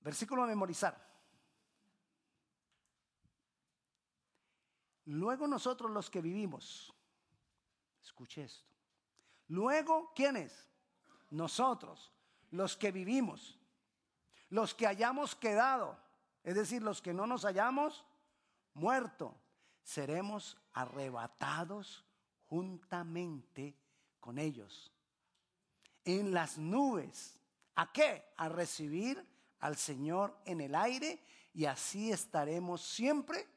Versículo a memorizar. Luego nosotros los que vivimos, escuche esto. Luego, ¿quiénes? Nosotros, los que vivimos, los que hayamos quedado, es decir, los que no nos hayamos muerto, seremos arrebatados juntamente con ellos en las nubes. ¿A qué? A recibir al Señor en el aire y así estaremos siempre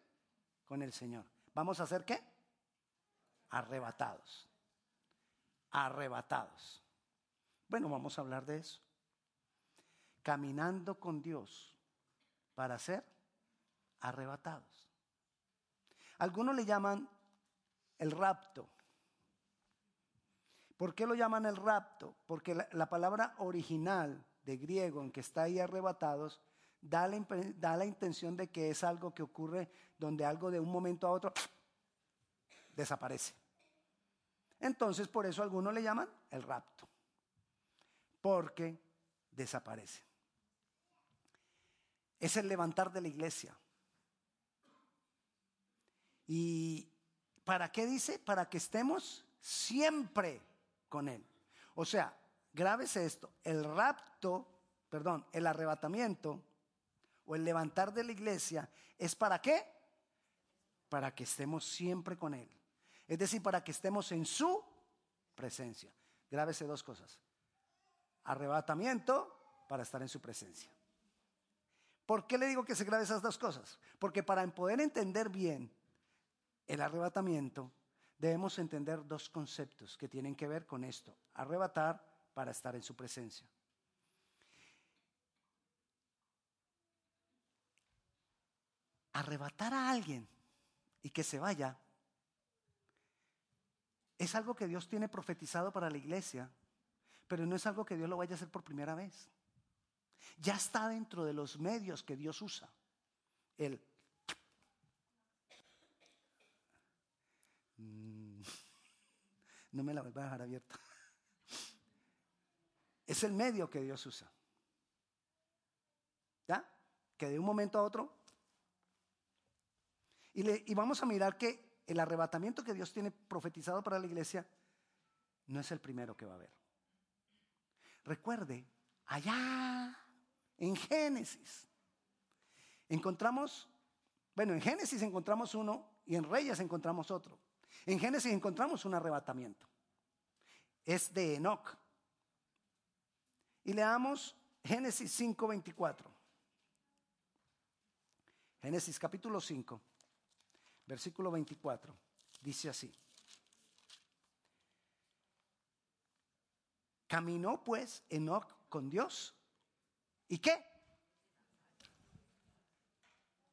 con el Señor. ¿Vamos a hacer qué? Arrebatados. Arrebatados. Bueno, vamos a hablar de eso. Caminando con Dios para ser arrebatados. Algunos le llaman el rapto. ¿Por qué lo llaman el rapto? Porque la, palabra original de griego en que está ahí arrebatados da la, da la intención de que es algo que ocurre donde algo de un momento a otro desaparece. Entonces, por eso algunos le llaman el rapto, porque desaparece. Es el levantar de la iglesia. ¿Y para qué dice? Para que estemos siempre con Él. O sea, grábese esto, el rapto, perdón, el arrebatamiento o el levantar de la iglesia es para qué? Para que estemos siempre con Él. Es decir, para que estemos en su presencia. Grábese dos cosas. Arrebatamiento para estar en su presencia. ¿Por qué le digo que se grabe esas dos cosas? Porque para poder entender bien el arrebatamiento, debemos entender dos conceptos que tienen que ver con esto. Arrebatar para estar en su presencia. Arrebatar a alguien y que se vaya es algo que Dios tiene profetizado para la iglesia, pero no es algo que Dios lo vaya a hacer por primera vez. Ya está dentro de los medios que Dios usa. El Mm. no me la voy a dejar abierta. Es el medio que Dios usa. ¿Ya? Que de un momento a otro. Y, y vamos a mirar que el arrebatamiento que Dios tiene profetizado para la iglesia no es el primero que va a haber. Recuerde, allá en Génesis encontramos, bueno, en Génesis encontramos uno y en Reyes encontramos otro. En Génesis encontramos un arrebatamiento. Es de Enoch. Y leamos Génesis 5:24. Génesis capítulo 5, versículo 24. Dice así. Caminó pues Enoch con Dios. ¿Y qué?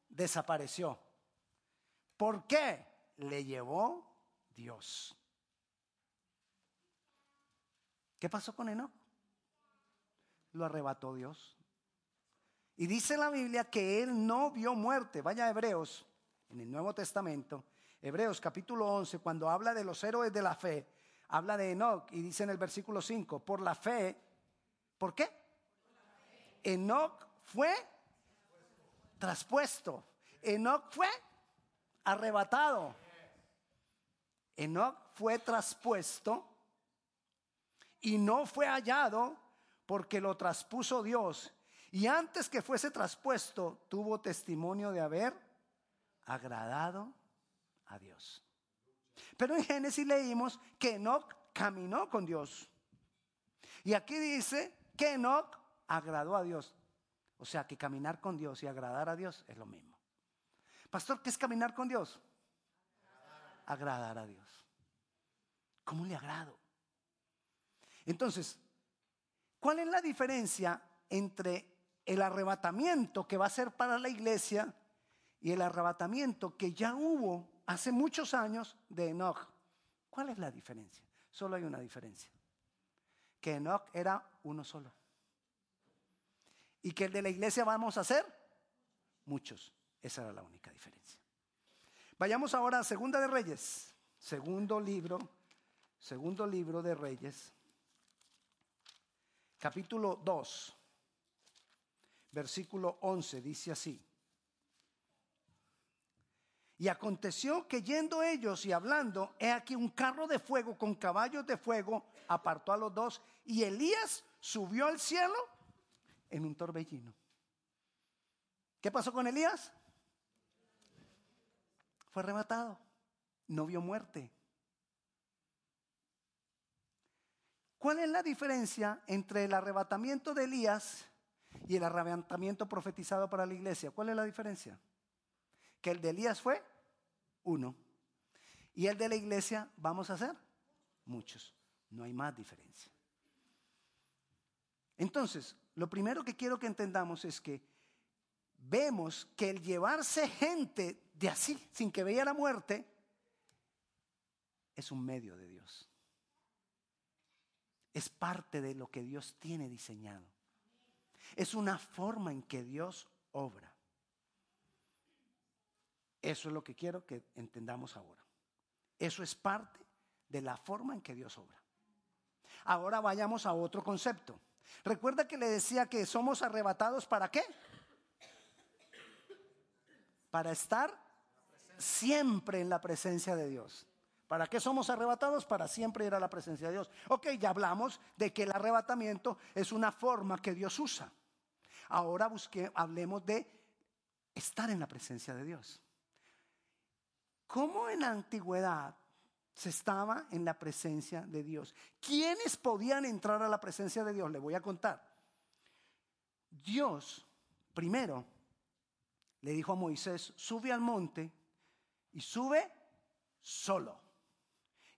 Desapareció. ¿Por qué? Le llevó Dios. ¿Qué pasó con Enoch? Lo arrebató Dios. Y dice la Biblia que él no vio muerte. Vaya Hebreos, en el Nuevo Testamento, Hebreos capítulo 11, cuando habla de los héroes de la fe, habla de Enoch y dice en el versículo 5, por la fe, ¿por qué? Enoch fue traspuesto. Enoch fue arrebatado. Enoch fue traspuesto y no fue hallado porque lo traspuso Dios. Y antes que fuese traspuesto, tuvo testimonio de haber agradado a Dios. Pero en Génesis leímos que Enoch caminó con Dios. Y aquí dice que Enoch agradó a Dios. O sea que caminar con Dios y agradar a Dios es lo mismo. Pastor, ¿qué es caminar con Dios? agradar a Dios. ¿Cómo le agrado? Entonces, ¿cuál es la diferencia entre el arrebatamiento que va a ser para la iglesia y el arrebatamiento que ya hubo hace muchos años de Enoch? ¿Cuál es la diferencia? Solo hay una diferencia. Que Enoch era uno solo. Y que el de la iglesia vamos a hacer muchos. Esa era la única diferencia. Vayamos ahora a Segunda de Reyes, segundo libro, segundo libro de Reyes, capítulo 2, versículo 11, dice así. Y aconteció que yendo ellos y hablando, he aquí un carro de fuego con caballos de fuego apartó a los dos y Elías subió al cielo en un torbellino. ¿Qué pasó con Elías? Fue arrebatado, no vio muerte. ¿Cuál es la diferencia entre el arrebatamiento de Elías y el arrebatamiento profetizado para la iglesia? ¿Cuál es la diferencia? Que el de Elías fue uno. Y el de la iglesia, vamos a hacer muchos. No hay más diferencia. Entonces, lo primero que quiero que entendamos es que vemos que el llevarse gente de así, sin que vea la muerte, es un medio de Dios. Es parte de lo que Dios tiene diseñado. Es una forma en que Dios obra. Eso es lo que quiero que entendamos ahora. Eso es parte de la forma en que Dios obra. Ahora vayamos a otro concepto. Recuerda que le decía que somos arrebatados para qué? Para estar siempre en la presencia de Dios. ¿Para qué somos arrebatados? Para siempre ir a la presencia de Dios. Ok, ya hablamos de que el arrebatamiento es una forma que Dios usa. Ahora busque, hablemos de estar en la presencia de Dios. ¿Cómo en la antigüedad se estaba en la presencia de Dios? ¿Quiénes podían entrar a la presencia de Dios? Le voy a contar. Dios, primero, le dijo a Moisés, sube al monte y sube solo.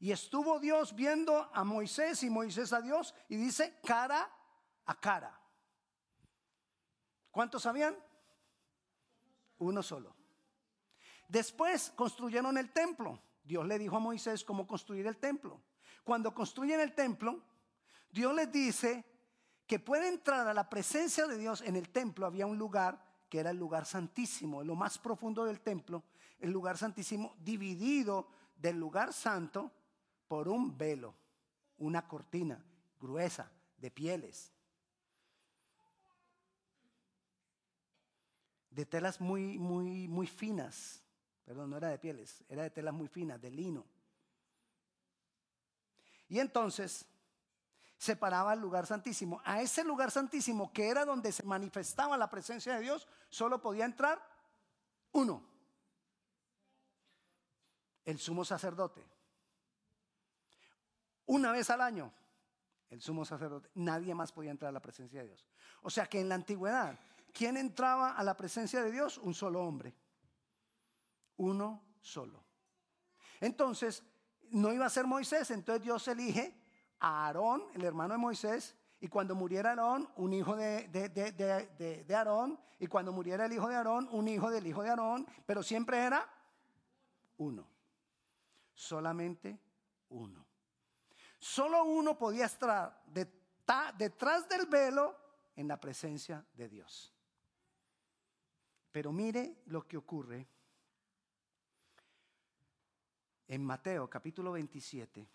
Y estuvo Dios viendo a Moisés y Moisés a Dios y dice cara a cara. ¿Cuántos sabían? Uno solo. Después construyeron el templo. Dios le dijo a Moisés cómo construir el templo. Cuando construyen el templo, Dios les dice que puede entrar a la presencia de Dios en el templo. Había un lugar que era el lugar santísimo, lo más profundo del templo, el lugar santísimo dividido del lugar santo por un velo, una cortina gruesa de pieles, de telas muy, muy, muy finas. Perdón, no era de pieles, era de telas muy finas, de lino. Y entonces separaba el lugar santísimo. A ese lugar santísimo, que era donde se manifestaba la presencia de Dios, solo podía entrar uno. El sumo sacerdote. Una vez al año, el sumo sacerdote. Nadie más podía entrar a la presencia de Dios. O sea que en la antigüedad, ¿quién entraba a la presencia de Dios? Un solo hombre uno solo. Entonces, no iba a ser Moisés, entonces Dios elige a Aarón, el hermano de Moisés, y cuando muriera Aarón, un hijo de, de, Aarón, y cuando muriera el hijo de Aarón, un hijo del hijo de Aarón, pero siempre era uno, solamente uno. Solo uno podía estar detrás del velo en la presencia de Dios. Pero mire lo que ocurre en Mateo capítulo 27,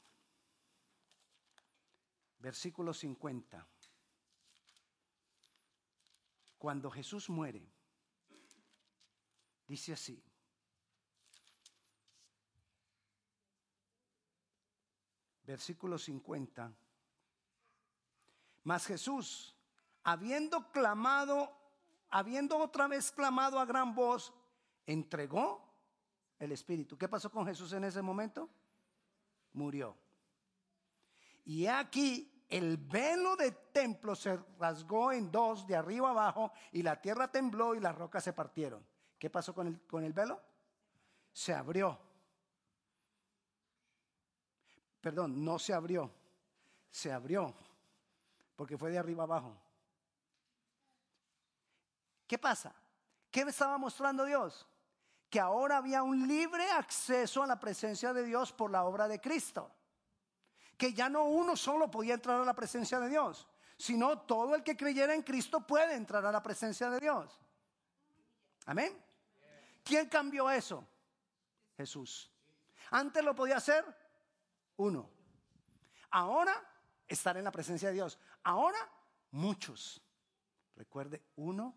versículo 50, cuando Jesús muere, dice así, versículo 50, mas Jesús, habiendo clamado, habiendo otra vez clamado a gran voz, entregó el Espíritu. ¿Qué pasó con Jesús en ese momento? Murió. Y aquí el velo del templo se rasgó en dos, de arriba abajo, y la tierra tembló y las rocas se partieron. ¿Qué pasó con el, con el velo? Se abrió. Perdón, no se abrió, se abrió, porque fue de arriba abajo. ¿Qué pasa? ¿Qué estaba mostrando Dios? que ahora había un libre acceso a la presencia de Dios por la obra de Cristo. Que ya no uno solo podía entrar a la presencia de Dios, sino todo el que creyera en Cristo puede entrar a la presencia de Dios. Amén. ¿Quién cambió eso? Jesús. Antes lo podía hacer uno. Ahora estar en la presencia de Dios. Ahora muchos. Recuerde, uno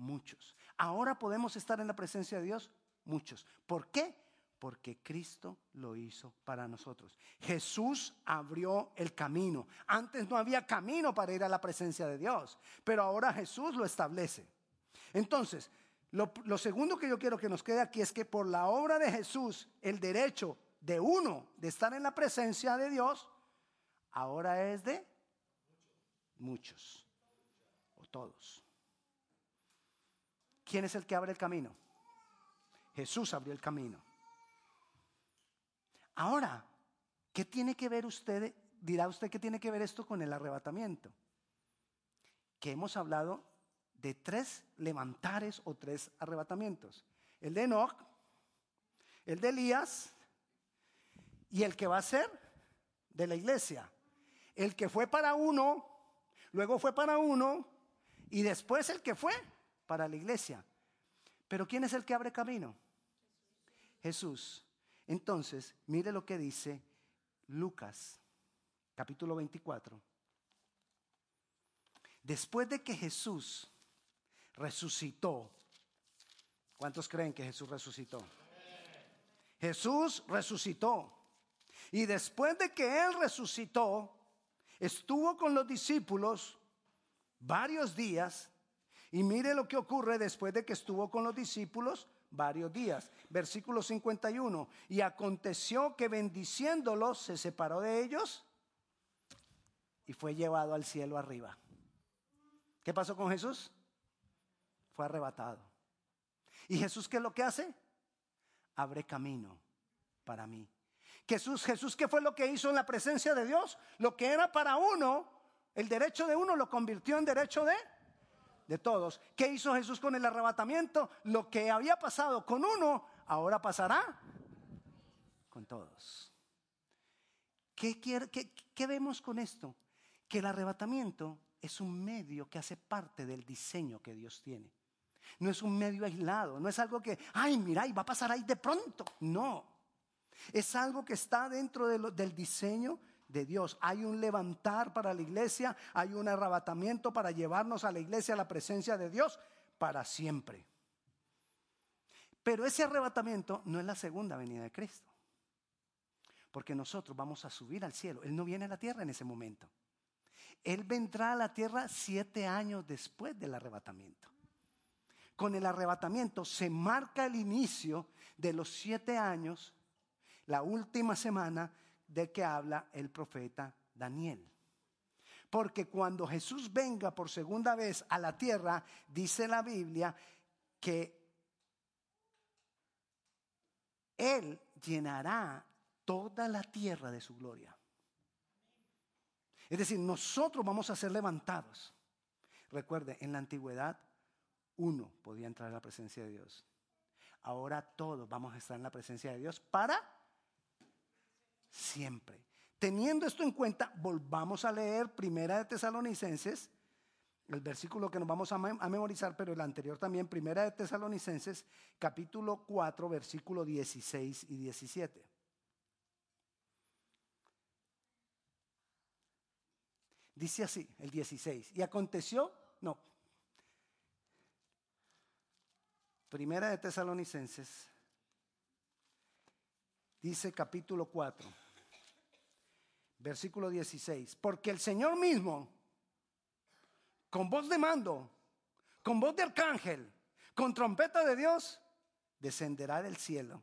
Muchos. Ahora podemos estar en la presencia de Dios, muchos. ¿Por qué? Porque Cristo lo hizo para nosotros. Jesús abrió el camino. Antes no había camino para ir a la presencia de Dios, pero ahora Jesús lo establece. Entonces, lo, lo, segundo que yo quiero que nos quede aquí es que por la obra de Jesús, el derecho de uno de estar en la presencia de Dios, ahora es de muchos o todos. ¿Quién es el que abre el camino? Jesús abrió el camino. Ahora, ¿qué tiene que ver usted? Dirá usted que tiene que ver esto con el arrebatamiento. Que hemos hablado de tres levantares o tres arrebatamientos. El de Enoch, el de Elías y el que va a ser de la iglesia. El que fue para uno, luego fue para uno y después el que fue para la iglesia. Pero ¿quién es el que abre camino? Jesús. Entonces, mire lo que dice Lucas, capítulo 24. Después de que Jesús resucitó, ¿cuántos creen que Jesús resucitó? Jesús resucitó. Y después de que Él resucitó, estuvo con los discípulos varios días. Y mire lo que ocurre después de que estuvo con los discípulos varios días. Versículo 51. Y aconteció que bendiciéndolos se separó de ellos y fue llevado al cielo arriba. ¿Qué pasó con Jesús? Fue arrebatado. ¿Y Jesús qué es lo que hace? Abre camino para mí. Jesús, Jesús, ¿qué fue lo que hizo en la presencia de Dios? Lo que era para uno, el derecho de uno lo convirtió en derecho de, de todos. ¿Qué hizo Jesús con el arrebatamiento? Lo que había pasado con uno, ahora pasará con todos. ¿Qué, vemos con esto? Que el arrebatamiento es un medio que hace parte del diseño que Dios tiene. No es un medio aislado, no es algo que, ay, mira, y va a pasar ahí de pronto. No, es algo que está dentro del diseño de Dios. Hay un levantar para la iglesia, hay un arrebatamiento para llevarnos a la iglesia a la presencia de Dios para siempre. Pero ese arrebatamiento no es la segunda venida de Cristo. Porque nosotros vamos a subir al cielo. Él no viene a la tierra en ese momento. Él vendrá a la tierra siete años después del arrebatamiento. Con el arrebatamiento se marca el inicio de los siete años la última semana de que habla el profeta Daniel. Porque cuando Jesús venga por segunda vez a la tierra, dice la Biblia que Él llenará toda la tierra de su gloria. Es decir, nosotros vamos a ser levantados. Recuerde, en la antigüedad uno podía entrar a la presencia de Dios. Ahora todos vamos a estar en la presencia de Dios para siempre. Teniendo esto en cuenta, volvamos a leer Primera de Tesalonicenses, el versículo que nos vamos a, memorizar, pero el anterior también, Primera de Tesalonicenses, capítulo 4, versículo 16 y 17. Dice así, el 16. Y aconteció, no. Primera de Tesalonicenses, dice capítulo 4, versículo 16, porque el Señor mismo, con voz de mando, con voz de arcángel, con trompeta de Dios, descenderá del cielo.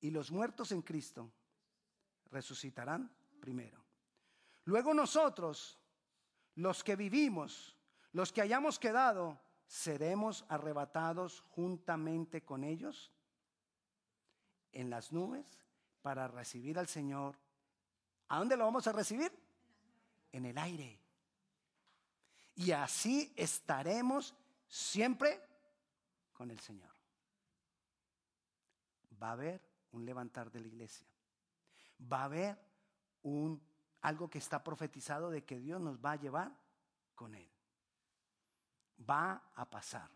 Y los muertos en Cristo resucitarán primero. Luego nosotros, los que vivimos, los que hayamos quedado, seremos arrebatados juntamente con ellos en las nubes para recibir al Señor. ¿A dónde lo vamos a recibir? En el aire. Y así estaremos siempre con el Señor. Va a haber un levantar de la iglesia. Va a haber un algo que está profetizado de que Dios nos va a llevar con él. Va a pasar.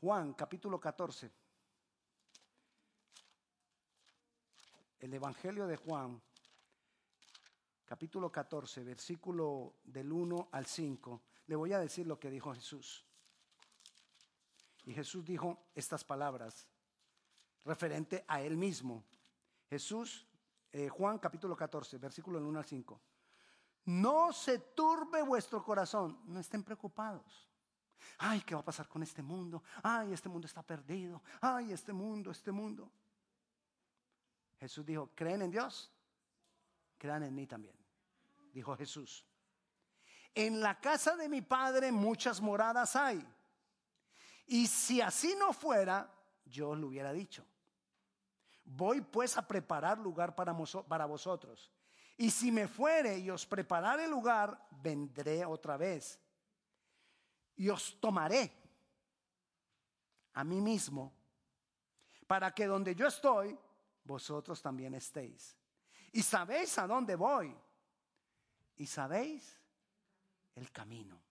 Juan capítulo 14. El Evangelio de Juan, capítulo 14, versículo del 1 al 5, le voy a decir lo que dijo Jesús. Y Jesús dijo estas palabras referente a él mismo. Jesús, eh, Juan capítulo 14, versículo del 1 al 5. No se turbe vuestro corazón, no estén preocupados. Ay, ¿qué va a pasar con este mundo? Ay, este mundo está perdido. Ay, este mundo, este mundo. Jesús dijo, ¿creen en Dios? Crean en mí también. Dijo Jesús. En la casa de mi Padre muchas moradas hay. Y si así no fuera, yo os lo hubiera dicho. Voy pues a preparar lugar para, vosotros. Y si me fuere y os preparare lugar, vendré otra vez. Y os tomaré a mí mismo, para que donde yo estoy, vosotros también estéis. Y sabéis a dónde voy. Y sabéis el camino.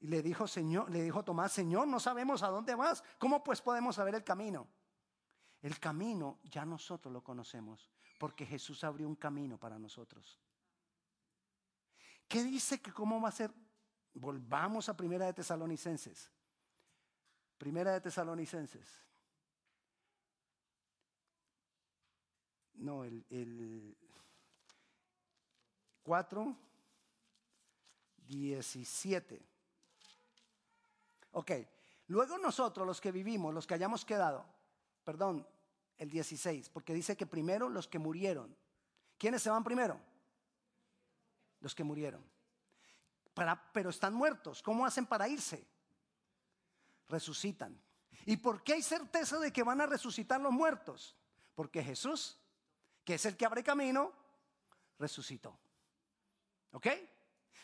Y le dijo, Señor, le dijo Tomás, Señor, no sabemos a dónde vas. ¿Cómo pues podemos saber el camino? El camino ya nosotros lo conocemos, porque Jesús abrió un camino para nosotros. ¿Qué dice que cómo va a ser? Volvamos a Primera de Tesalonicenses. Primera de Tesalonicenses. No, el, el 4, 17. Ok, luego nosotros los que vivimos, los que hayamos quedado, perdón, el 16, porque dice que primero los que murieron. ¿Quiénes se van primero? Los que murieron. Pero están muertos. ¿Cómo hacen para irse? Resucitan. ¿Y por qué hay certeza de que van a resucitar los muertos? Porque Jesús, que es el que abre camino, resucitó. ¿Ok?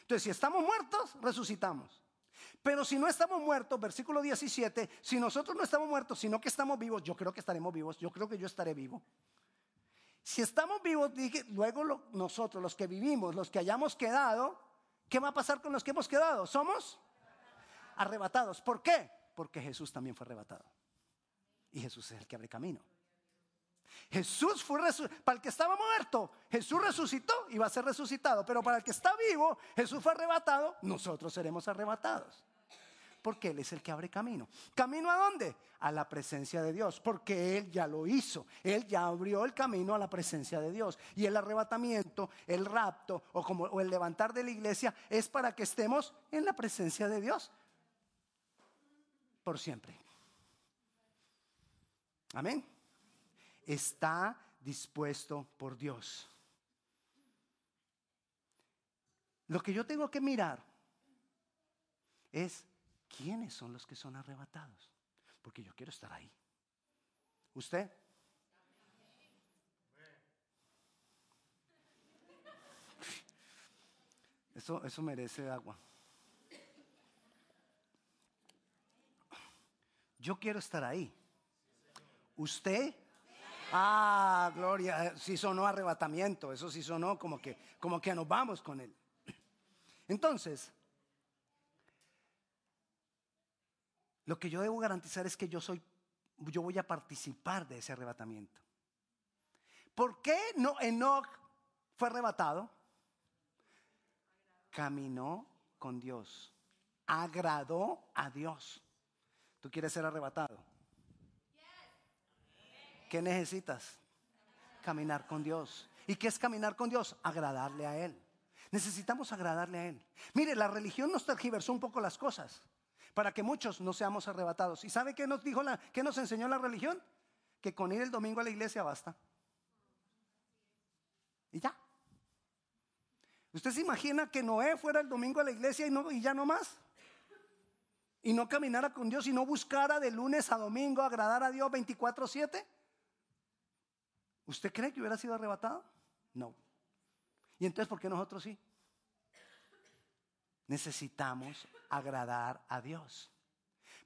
Entonces, si estamos muertos, resucitamos. Pero si no estamos muertos, versículo 17, si nosotros no estamos muertos, sino que estamos vivos, yo creo que estaremos vivos, yo creo que yo estaré vivo. Si estamos vivos, luego nosotros, los que vivimos, los que hayamos quedado, ¿qué va a pasar con los que hemos quedado? Somos arrebatados. ¿Por qué? Porque Jesús también fue arrebatado. Y Jesús es el que abre camino. Jesús fue para el que estaba muerto, Jesús resucitó y va a ser resucitado, pero para el que está vivo, Jesús fue arrebatado, nosotros seremos arrebatados. Porque Él es el que abre camino. ¿Camino a dónde? A la presencia de Dios, porque Él ya lo hizo. Él ya abrió el camino a la presencia de Dios. Y el arrebatamiento, el rapto o, como, o el levantar de la iglesia es para que estemos en la presencia de Dios por siempre. Amén está dispuesto por Dios. Lo que yo tengo que mirar es quiénes son los que son arrebatados, porque yo quiero estar ahí. ¿Usted? Eso, eso merece agua. Yo quiero estar ahí. ¿Usted? Ah, gloria, eh, sí sonó arrebatamiento, eso sí sonó como que, como que nos vamos con él. Entonces, lo que yo debo garantizar es que yo soy, yo voy a participar de ese arrebatamiento. ¿Por qué no Enoch fue arrebatado? Caminó con Dios, agradó a Dios. ¿Tú quieres ser arrebatado? ¿Qué necesitas? Caminar con Dios. ¿Y qué es caminar con Dios? Agradarle a Él. Necesitamos agradarle a Él. Mire, la religión nos tergiversó un poco las cosas para que muchos no seamos arrebatados. ¿Y sabe qué nos dijo la, qué nos enseñó la religión? Que con ir el domingo a la iglesia basta. Y ya. ¿Usted se imagina que Noé fuera el domingo a la iglesia y, no, y ya no más? Y no caminara con Dios y no buscara de lunes a domingo agradar a Dios 24/7. ¿Usted cree que hubiera sido arrebatado? No. ¿Y entonces por qué nosotros sí? Necesitamos agradar a Dios.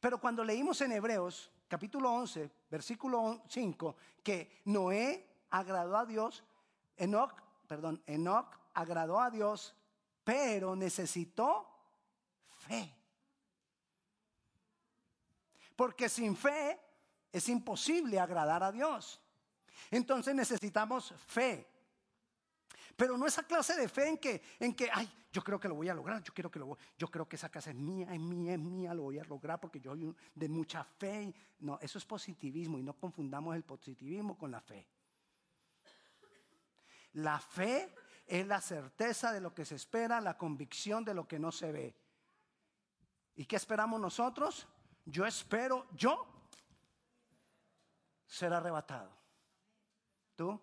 Pero cuando leímos en Hebreos capítulo 11, versículo 5, que Noé agradó a Dios, Enoch, perdón, Enoch agradó a Dios, pero necesitó fe. Porque sin fe es imposible agradar a Dios. Entonces necesitamos fe. Pero no esa clase de fe en que, en que, ay, yo creo que lo voy a lograr, yo quiero que lo yo creo que esa casa es mía, es mía, es mía, lo voy a lograr porque yo soy de mucha fe. No, eso es positivismo y no confundamos el positivismo con la fe. La fe es la certeza de lo que se espera, la convicción de lo que no se ve. ¿Y qué esperamos nosotros? Yo espero, yo ser arrebatado. ¿Tú?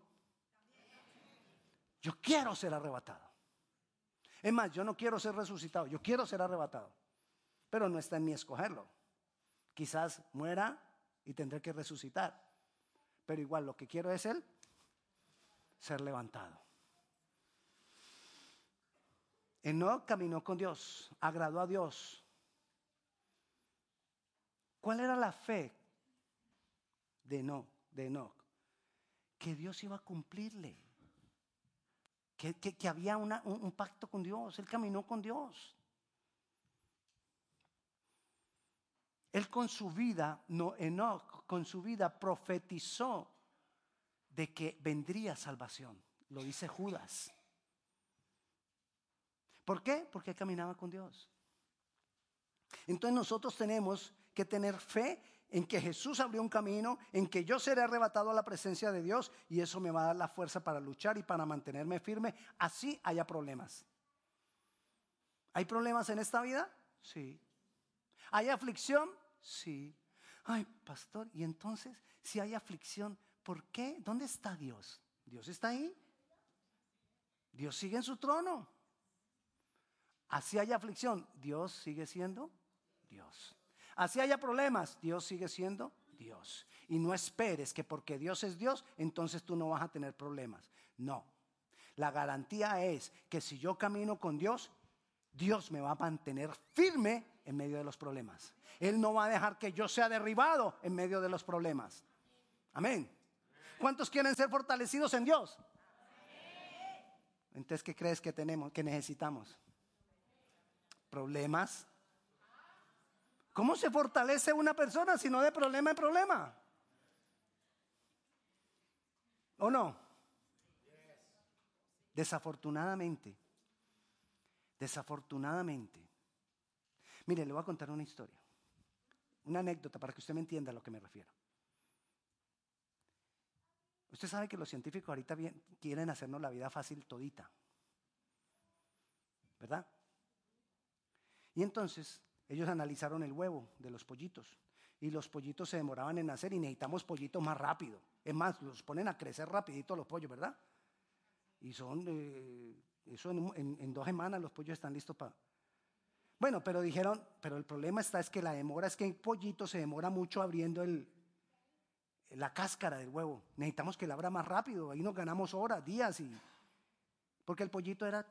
Yo quiero ser arrebatado. Es más, yo no quiero ser resucitado, yo quiero ser arrebatado. Pero no está en mí escogerlo. Quizás muera y tendré que resucitar. Pero igual lo que quiero es él ser levantado. Enoch caminó con Dios, agradó a Dios. ¿Cuál era la fe de Enoch? De Enoch? Que Dios iba a cumplirle. Que, había un, un pacto con Dios. Él caminó con Dios. Él con su vida, no, Enoch con su vida profetizó de que vendría salvación. Lo dice Judas. ¿Por qué? Porque caminaba con Dios. Entonces nosotros tenemos que tener fe en que Jesús abrió un camino, en que yo seré arrebatado a la presencia de Dios y eso me va a dar la fuerza para luchar y para mantenerme firme, así haya problemas. ¿Hay problemas en esta vida? Sí. ¿Hay aflicción? Sí. Ay, pastor, y entonces, si hay aflicción, ¿por qué? ¿Dónde está Dios? ¿Dios está ahí? Dios sigue en su trono. Así haya aflicción, Dios sigue siendo Dios. Así haya problemas, Dios sigue siendo Dios. Y no esperes que porque Dios es Dios, entonces tú no vas a tener problemas. No. La garantía es que si yo camino con Dios, Dios me va a mantener firme en medio de los problemas. Él no va a dejar que yo sea derribado en medio de los problemas. Amén. ¿Cuántos quieren ser fortalecidos en Dios? Entonces, ¿qué crees que tenemos, que necesitamos? Problemas. ¿Cómo se fortalece una persona si no de problema en problema? ¿O no? Desafortunadamente, desafortunadamente. Mire, le voy a contar una historia, una anécdota para que usted me entienda a lo que me refiero. Usted sabe que los científicos ahorita quieren hacernos la vida fácil todita. ¿Verdad? Y entonces ellos analizaron el huevo de los pollitos. Y los pollitos se demoraban en nacer y necesitamos pollitos más rápido. Es más, los ponen a crecer rapidito los pollos, ¿verdad? Y son, eh, eso en, dos semanas los pollos están listos para... Bueno, pero dijeron, pero el problema está es que la demora es que el pollito se demora mucho abriendo el, la cáscara del huevo. Necesitamos que la abra más rápido. Ahí nos ganamos horas, días y... Porque el pollito era...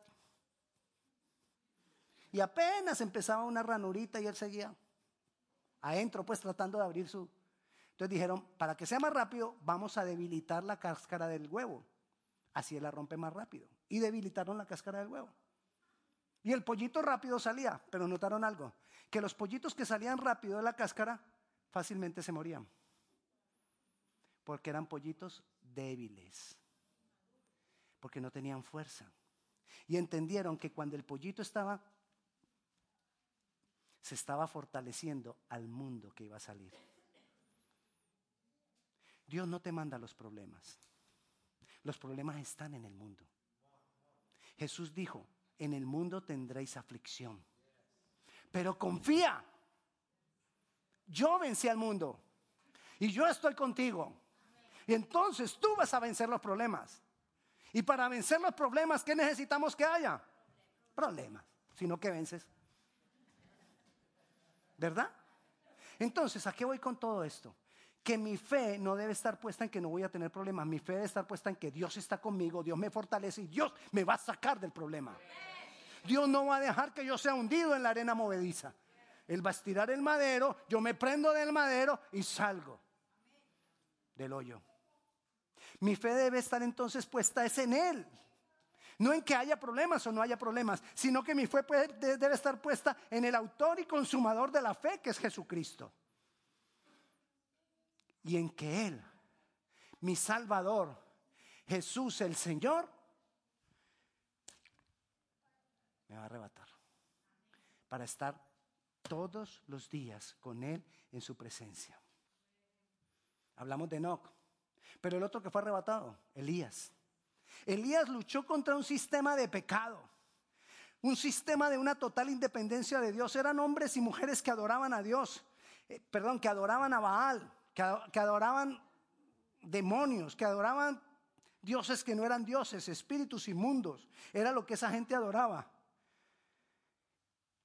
Y apenas empezaba una ranurita y él seguía adentro, pues tratando de abrir su... Entonces dijeron, para que sea más rápido, vamos a debilitar la cáscara del huevo. Así él la rompe más rápido. Y debilitaron la cáscara del huevo. Y el pollito rápido salía, pero notaron algo, que los pollitos que salían rápido de la cáscara fácilmente se morían porque eran pollitos débiles, porque no tenían fuerza. Y entendieron que cuando el pollito estaba, se estaba fortaleciendo al mundo que iba a salir. Dios no te manda los problemas. Los problemas están en el mundo. Jesús dijo, en el mundo tendréis aflicción. Pero confía. Yo vencí al mundo. Y yo estoy contigo. Y entonces tú vas a vencer los problemas. Y para vencer los problemas, ¿qué necesitamos que haya? Problemas, sino que vences. ¿Verdad? Entonces, ¿a qué voy con todo esto? Que mi fe no debe estar puesta en que no voy a tener problemas. Mi fe debe estar puesta en que Dios está conmigo, Dios me fortalece y Dios me va a sacar del problema. Dios no va a dejar que yo sea hundido en la arena movediza. Él va a estirar el madero, yo me prendo del madero y salgo del hoyo. Mi fe debe estar entonces puesta es en Él. No en que haya problemas o no haya problemas, sino que mi fe debe estar puesta en el autor y consumador de la fe, que es Jesucristo. Y en que Él, mi Salvador, Jesús el Señor, me va a arrebatar. Para estar todos los días con Él en su presencia. Hablamos de Enoch. Pero el otro que fue arrebatado, Elías. Elías luchó contra un sistema de pecado, un sistema de una total independencia de Dios. Eran hombres y mujeres que adoraban a Dios, eh, perdón, que adoraban a Baal, que adoraban demonios, que adoraban dioses que no eran dioses, espíritus inmundos. Era lo que esa gente adoraba.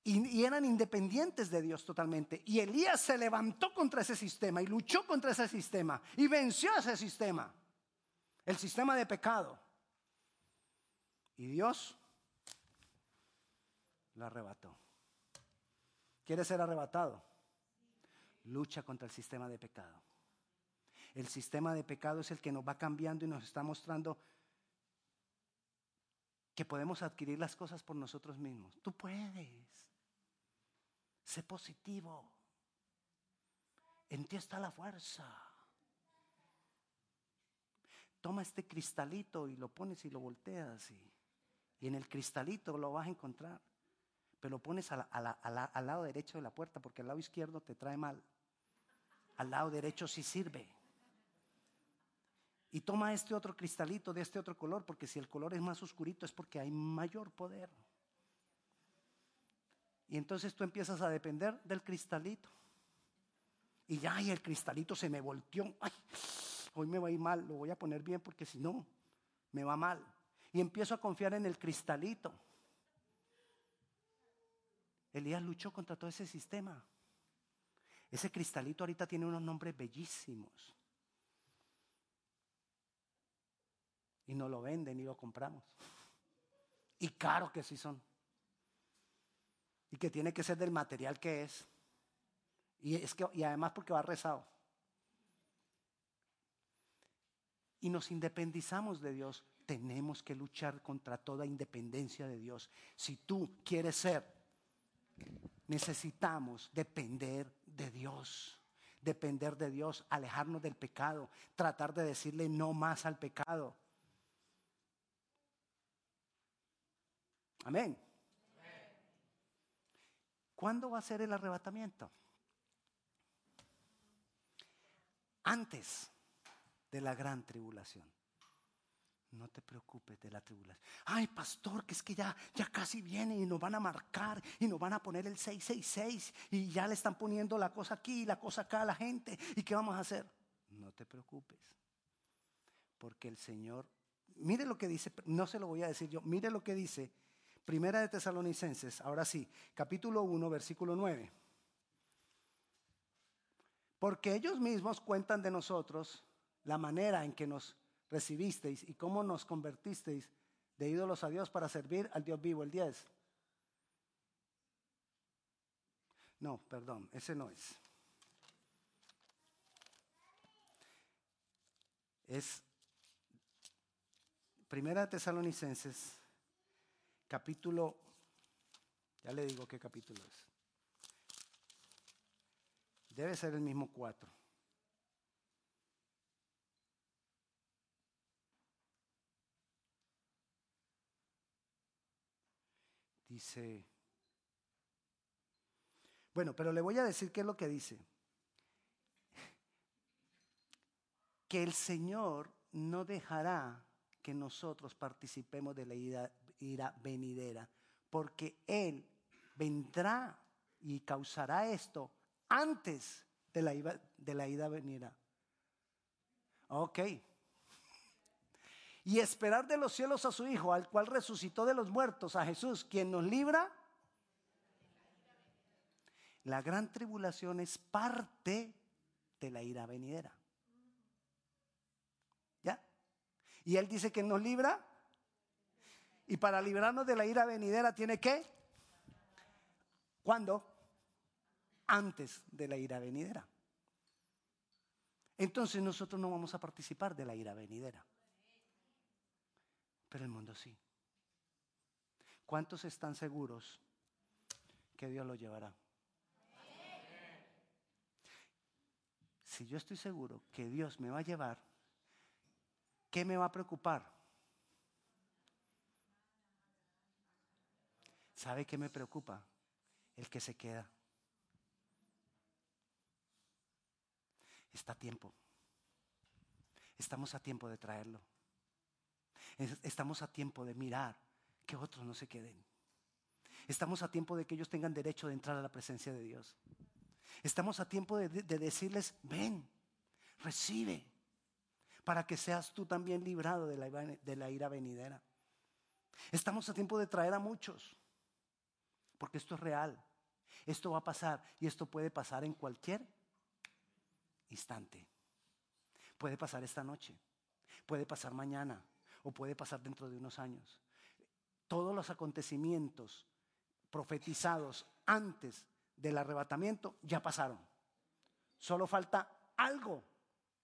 Y, eran independientes de Dios totalmente. Y Elías se levantó contra ese sistema y luchó contra ese sistema y venció ese sistema, el sistema de pecado. Y Dios lo arrebató. ¿Quiere ser arrebatado? Lucha contra el sistema de pecado. El sistema de pecado es el que nos va cambiando y nos está mostrando que podemos adquirir las cosas por nosotros mismos. Tú puedes. Sé positivo. En ti está la fuerza. Toma este cristalito y lo pones y lo volteas y, en el cristalito lo vas a encontrar. Pero lo pones al lado derecho de la puerta porque al lado izquierdo te trae mal. Al lado derecho sí sirve. Y toma este otro cristalito de este otro color porque si el color es más oscurito es porque hay mayor poder. Y entonces tú empiezas a depender del cristalito. Y ya, y el cristalito se me volteó. Hoy me va a ir mal, lo voy a poner bien porque si no, me va mal. Y empiezo a confiar en el cristalito. Elías luchó contra todo ese sistema. Ese cristalito ahorita tiene unos nombres bellísimos. Y no lo venden y lo compramos. Y caro que sí son y que tiene que ser del material que es. Y, es que, y además porque va rezado. Y nos independizamos de Dios. Tenemos que luchar contra toda independencia de Dios. Si tú quieres ser, necesitamos depender de Dios. Depender de Dios, alejarnos del pecado, tratar de decirle no más al pecado. Amén. ¿Cuándo va a ser el arrebatamiento? Antes de la gran tribulación. No te preocupes de la tribulación. Ay, pastor, que es que ya, ya casi viene y nos van a marcar y nos van a poner el 666 y ya le están poniendo la cosa aquí y la cosa acá a la gente. ¿Y qué vamos a hacer? No te preocupes. Porque el Señor, mire lo que dice, no se lo voy a decir yo, mire lo que dice Primera de Tesalonicenses, ahora sí, capítulo 1, versículo 9. Porque ellos mismos cuentan de nosotros la manera en que nos recibisteis y cómo nos convertisteis de ídolos a Dios para servir al Dios vivo, el 10. No, perdón, ese no es. Es Primera de Tesalonicenses capítulo, ya le digo qué capítulo es. Debe ser el mismo cuatro. Dice, bueno, pero le voy a decir qué es lo que dice. Que el Señor no dejará que nosotros participemos de la ira, venidera, porque Él vendrá y causará esto antes de la, de la ida. Ok. Y esperar de los cielos a su Hijo, al cual resucitó de los muertos, a Jesús, quien nos libra. La gran tribulación es parte de la ira venidera. ¿Ya? Y Él dice que nos libra y para librarnos de la ira venidera tiene que, ¿cuándo? Antes de la ira venidera. Entonces nosotros no vamos a participar de la ira venidera. Pero el mundo sí. ¿Cuántos están seguros que Dios lo llevará? Si yo estoy seguro que Dios me va a llevar, ¿qué me va a preocupar? ¿Sabe qué me preocupa? El que se queda. Está a tiempo. Estamos a tiempo de traerlo. Estamos a tiempo de mirar que otros no se queden. Estamos a tiempo de que ellos tengan derecho de entrar a la presencia de Dios. Estamos a tiempo de, decirles, ven, recibe, para que seas tú también librado de la, ira venidera. Estamos a tiempo de traer a muchos, porque esto es real. Esto va a pasar y esto puede pasar en cualquier instante. Puede pasar esta noche, puede pasar mañana o puede pasar dentro de unos años. Todos los acontecimientos profetizados antes del arrebatamiento ya pasaron. Solo falta algo.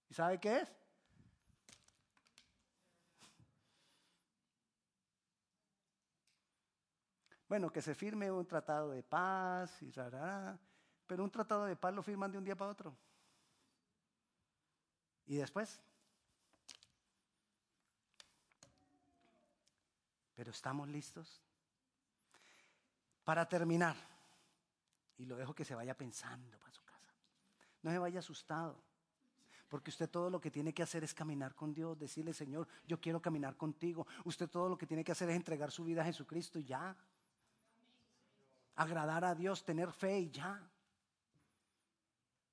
¿Y sabe qué es? Bueno, que se firme un tratado de paz y pero un tratado de paz lo firman de un día para otro. ¿Y después? Pero estamos listos para terminar. Y lo dejo que se vaya pensando para su casa. No se vaya asustado. Porque usted todo lo que tiene que hacer es caminar con Dios, decirle, Señor, yo quiero caminar contigo. Usted todo lo que tiene que hacer es entregar su vida a Jesucristo y ya. Agradar a Dios, tener fe y ya.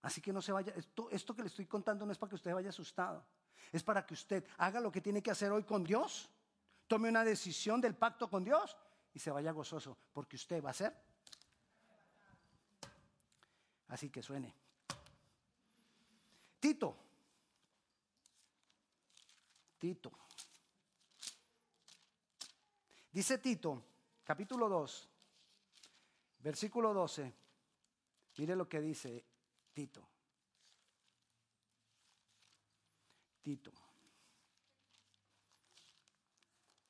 Así que no se vaya, esto, esto que le estoy contando no es para que usted vaya asustado, es para que usted haga lo que tiene que hacer hoy con Dios, tome una decisión del pacto con Dios y se vaya gozoso, porque usted va a ser. Así que suene. Tito. Tito. Dice Tito, capítulo 2, versículo 12. Mire lo que dice Tito. Tito.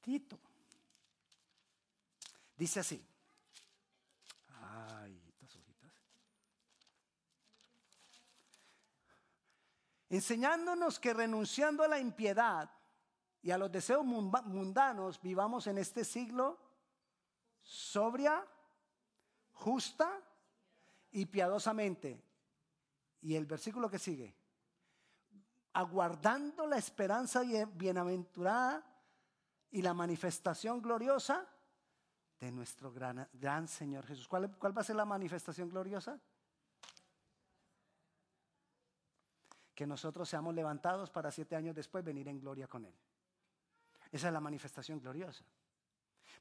Tito. Dice así. Ay, hojitas. Enseñándonos que renunciando a la impiedad y a los deseos mundanos vivamos en este siglo sobria, justa y piadosamente y el versículo que sigue, aguardando la esperanza bienaventurada y la manifestación gloriosa de nuestro gran, gran Señor Jesús. ¿Cuál, ¿Cuál va a ser la manifestación gloriosa? Que nosotros seamos levantados para siete años después venir en gloria con Él. Esa es la manifestación gloriosa.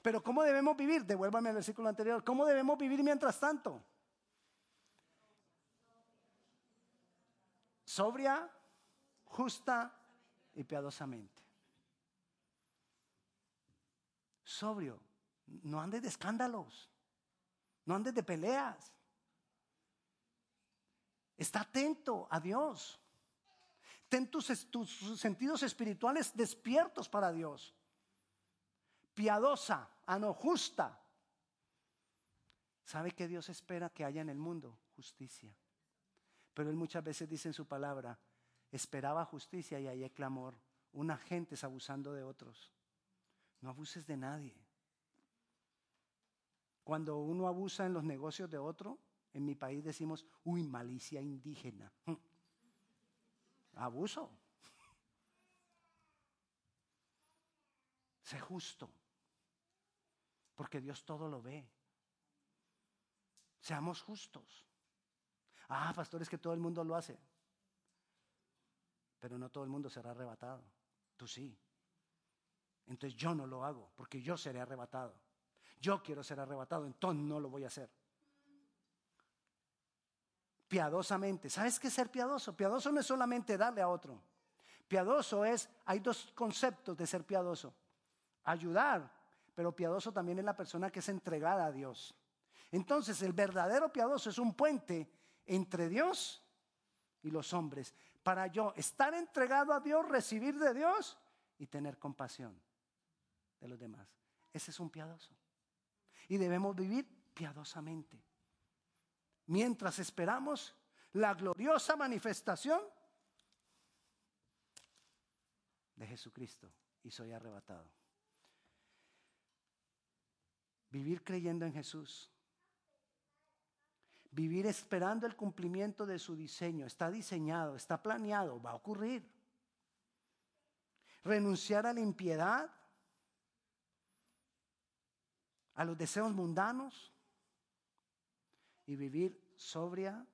Pero ¿cómo debemos vivir? Devuélvame al versículo anterior. ¿Cómo debemos vivir mientras tanto? sobria, justa y piadosamente. Sobrio, no andes de escándalos, no andes de peleas. Está atento a Dios. Ten tus, sentidos espirituales despiertos para Dios. Piadosa, ano justa. ¿Sabe que Dios espera que haya en el mundo? Justicia. Pero él muchas veces dice en su palabra, esperaba justicia y ahí hay clamor. Una gente es abusando de otros. No abuses de nadie. Cuando uno abusa en los negocios de otro, en mi país decimos, uy, malicia indígena. Abuso. Sé justo. Porque Dios todo lo ve. Seamos justos. Ah, pastor, es que todo el mundo lo hace. Pero no todo el mundo será arrebatado. Tú sí. Entonces yo no lo hago porque yo seré arrebatado. Yo quiero ser arrebatado, entonces no lo voy a hacer. Piadosamente. ¿Sabes qué es ser piadoso? Piadoso no es solamente darle a otro. Piadoso es, hay dos conceptos de ser piadoso. Ayudar, pero piadoso también es la persona que es entregada a Dios. Entonces el verdadero piadoso es un puente entre Dios y los hombres, para yo estar entregado a Dios, recibir de Dios y tener compasión de los demás. Ese es un piadoso. Y debemos vivir piadosamente. Mientras esperamos la gloriosa manifestación de Jesucristo y soy arrebatado. Vivir creyendo en Jesús. Vivir esperando el cumplimiento de su diseño. Está diseñado, está planeado, va a ocurrir. Renunciar a la impiedad, a los deseos mundanos y vivir sobria,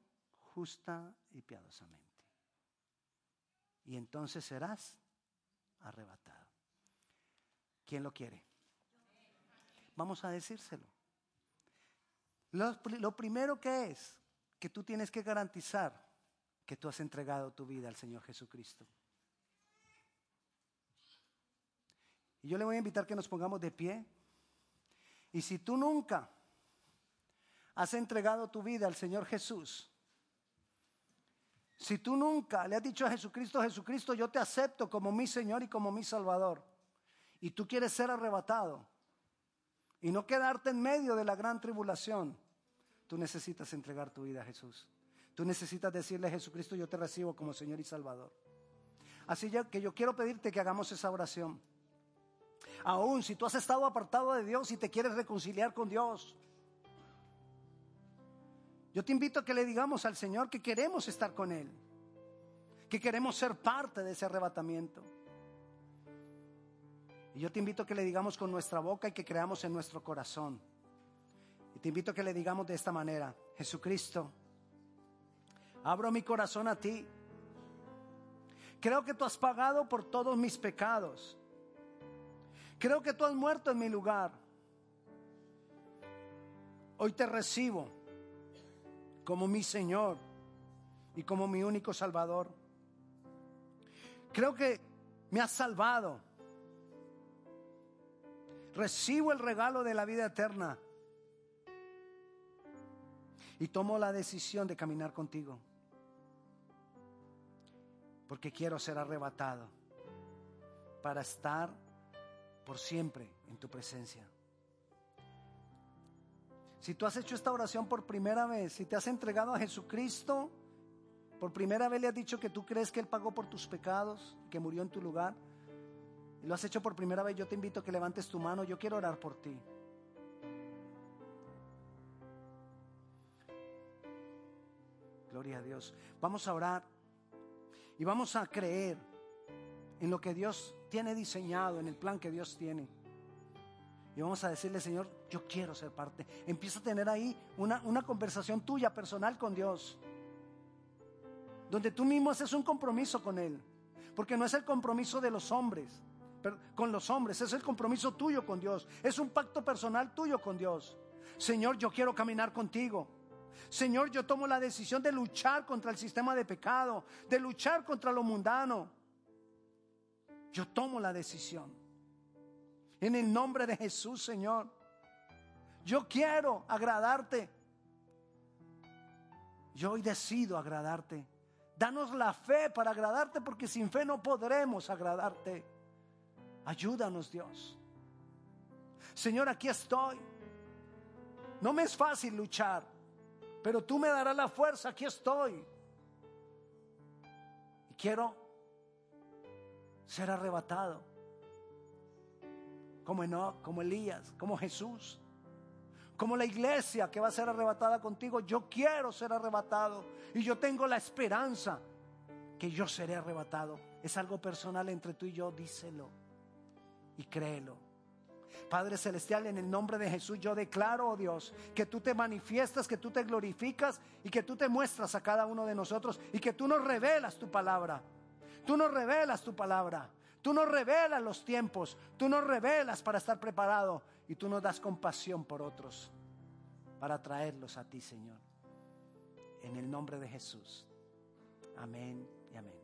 justa y piadosamente. Y entonces serás arrebatado. ¿Quién lo quiere? Vamos a decírselo. Lo, primero que es que tú tienes que garantizar que tú has entregado tu vida al Señor Jesucristo. Y yo le voy a invitar que nos pongamos de pie. Y si tú nunca has entregado tu vida al Señor Jesús, si tú nunca le has dicho a Jesucristo, Jesucristo, yo te acepto como mi Señor y como mi Salvador, y tú quieres ser arrebatado y no quedarte en medio de la gran tribulación, tú necesitas entregar tu vida a Jesús. Tú necesitas decirle a Jesucristo, yo te recibo como Señor y Salvador. Así que yo quiero pedirte que hagamos esa oración. Aún si tú has estado apartado de Dios y te quieres reconciliar con Dios, yo te invito a que le digamos al Señor que queremos estar con Él, que queremos ser parte de ese arrebatamiento. Y yo te invito a que le digamos con nuestra boca y que creamos en nuestro corazón. Y te invito a que le digamos de esta manera, Jesucristo, abro mi corazón a ti. Creo que tú has pagado por todos mis pecados. Creo que tú has muerto en mi lugar. Hoy te recibo como mi Señor y como mi único Salvador. Creo que me has salvado. Recibo el regalo de la vida eterna. Y tomo la decisión de caminar contigo. Porque quiero ser arrebatado para estar por siempre en tu presencia. Si tú has hecho esta oración por primera vez, si te has entregado a Jesucristo, por primera vez le has dicho que tú crees que Él pagó por tus pecados, que murió en tu lugar, y lo has hecho por primera vez, yo te invito a que levantes tu mano, yo quiero orar por ti. Gloria a Dios. Vamos a orar y vamos a creer en lo que Dios tiene diseñado, en el plan que Dios tiene. Y vamos a decirle, Señor, yo quiero ser parte. Empieza a tener ahí una, una conversación tuya personal con Dios. Donde tú mismo haces un compromiso con Él. Porque no es el compromiso de los hombres, con los hombres, es el compromiso tuyo con Dios. Es un pacto personal tuyo con Dios. Señor, yo quiero caminar contigo. Señor, yo tomo la decisión de luchar contra el sistema de pecado, de luchar contra lo mundano. Yo tomo la decisión. En el nombre de Jesús, Señor. Yo quiero agradarte. Yo hoy decido agradarte. Danos la fe para agradarte porque sin fe no podremos agradarte. Ayúdanos, Dios. Señor, aquí estoy. No me es fácil luchar, pero tú me darás la fuerza. Aquí estoy. Y quiero ser arrebatado como Enoch, como Elías, como Jesús, como la iglesia que va a ser arrebatada contigo. Yo quiero ser arrebatado y yo tengo la esperanza que yo seré arrebatado. Es algo personal entre tú y yo, díselo y créelo. Padre Celestial, en el nombre de Jesús yo declaro, oh Dios, que tú te manifiestas, que tú te glorificas y que tú te muestras a cada uno de nosotros y que tú nos revelas tu palabra. Tú nos revelas tu palabra. Tú nos revelas los tiempos, tú nos revelas para estar preparado y tú nos das compasión por otros para traerlos a ti, Señor. En el nombre de Jesús. Amén y amén.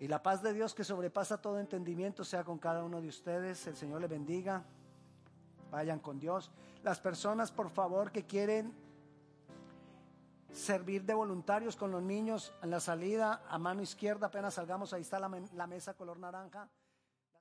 Y la paz de Dios que sobrepasa todo entendimiento sea con cada uno de ustedes. El Señor le bendiga. Vayan con Dios. Las personas, por favor, que quieren servir de voluntarios con los niños en la salida a mano izquierda, apenas salgamos, ahí está la, mesa color naranja.